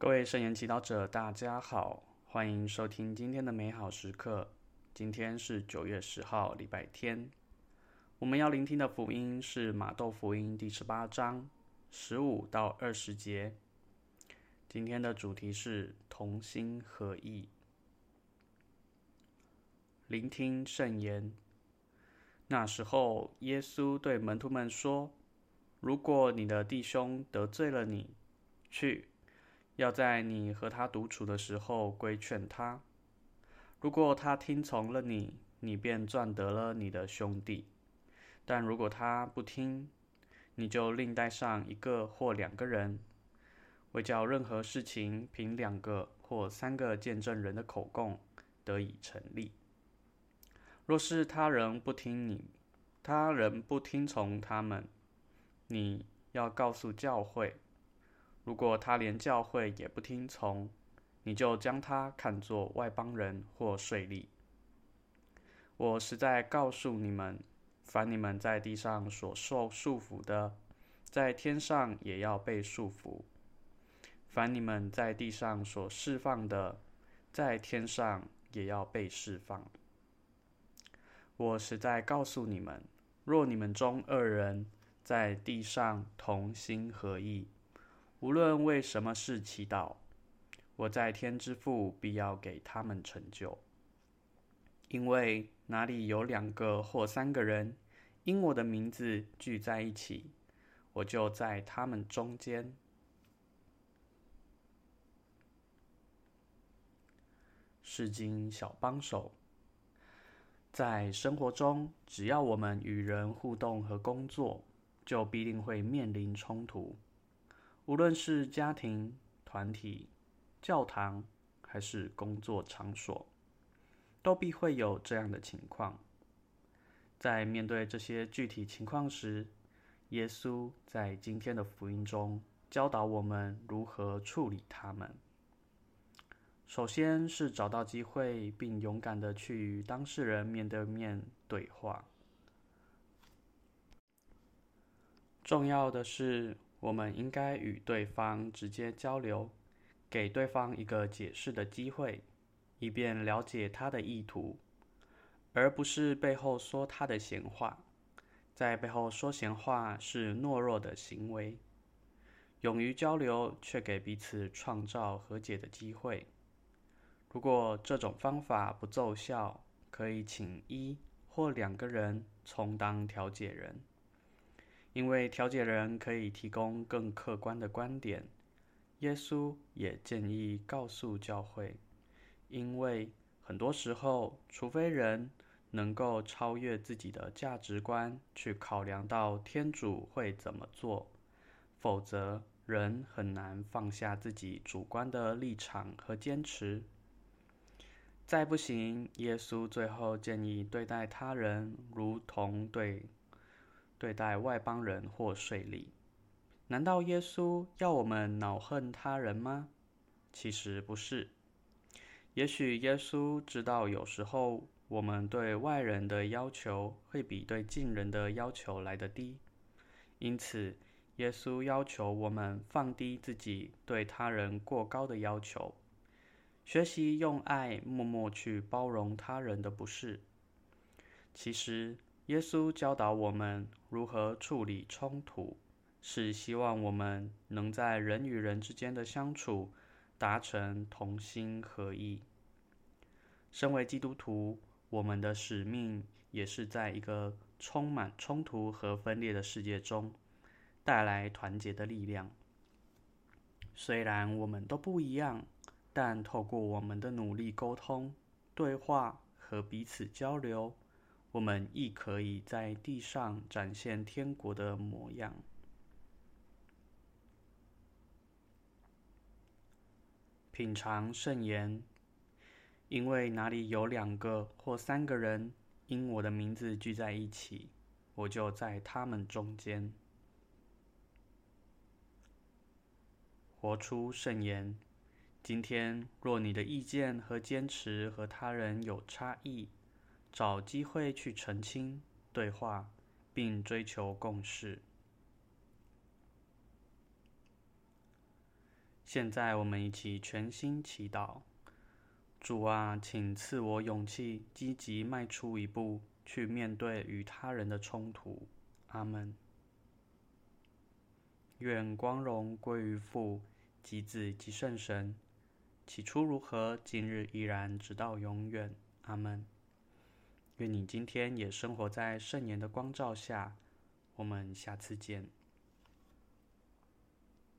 各位圣言祈祷者，大家好，欢迎收听今天的美好时刻。今天是九月十号，礼拜天。我们要聆听的福音是马窦福音第十八章十五到二十节。今天的主题是同心合意。聆听圣言。那时候，耶稣对门徒们说：“如果你的弟兄得罪了你，去。”要在你和他独处的时候规劝他。如果他听从了你，你便赚得了你的兄弟；但如果他不听，你就另带上一个或两个人，为叫任何事情凭两个或三个见证人的口供得以成立。若是他人不听你，他人不听从他们，你要告诉教会。如果他连教会也不听从，你就将他看作外邦人或税吏。我实在告诉你们，凡你们在地上所受束缚的，在天上也要被束缚；凡你们在地上所释放的，在天上也要被释放。我实在告诉你们，若你们中二人在地上同心合意，无论为什么事祈祷，我在天之父必要给他们成就。因为哪里有两个或三个人因我的名字聚在一起，我就在他们中间。世经小帮手，在生活中，只要我们与人互动和工作，就必定会面临冲突。无论是家庭、团体、教堂，还是工作场所，都必会有这样的情况。在面对这些具体情况时，耶稣在今天的福音中教导我们如何处理他们。首先是找到机会，并勇敢地去与当事人面对面对话。重要的是，我们应该与对方直接交流，给对方一个解释的机会，以便了解他的意图，而不是背后说他的闲话。在背后说闲话是懦弱的行为。勇于交流，却给彼此创造和解的机会。如果这种方法不奏效，可以请一或两个人充当调解人。因为调解人可以提供更客观的观点，耶稣也建议告诉教会，因为很多时候，除非人能够超越自己的价值观，去考量到天主会怎么做，否则人很难放下自己主观的立场和坚持。再不行，耶稣最后建议对待他人如同对。对待外邦人或税吏，难道耶稣要我们恼恨他人吗？其实不是。也许耶稣知道，有时候我们对外人的要求会比对近人的要求来得低，因此耶稣要求我们放低自己对他人过高的要求，学习用爱默默去包容他人的不是。其实。耶稣教导我们如何处理冲突，是希望我们能在人与人之间的相处达成同心合意。身为基督徒，我们的使命也是在一个充满冲突和分裂的世界中带来团结的力量。虽然我们都不一样，但透过我们的努力沟通、对话和彼此交流。我们亦可以在地上展现天国的模样。品尝圣言，因为哪里有两个或三个人因我的名字聚在一起，我就在他们中间。活出圣言。今天，若你的意见和坚持和他人有差异，找机会去澄清、对话，并追求共识。现在我们一起全心祈祷。主啊，请赐我勇气，积极迈出一步，去面对与他人的冲突。阿门。愿光荣归于父、及子、及圣神。起初如何，今日依然，直到永远。阿门。愿你今天也生活在圣言的光照下。我们下次见。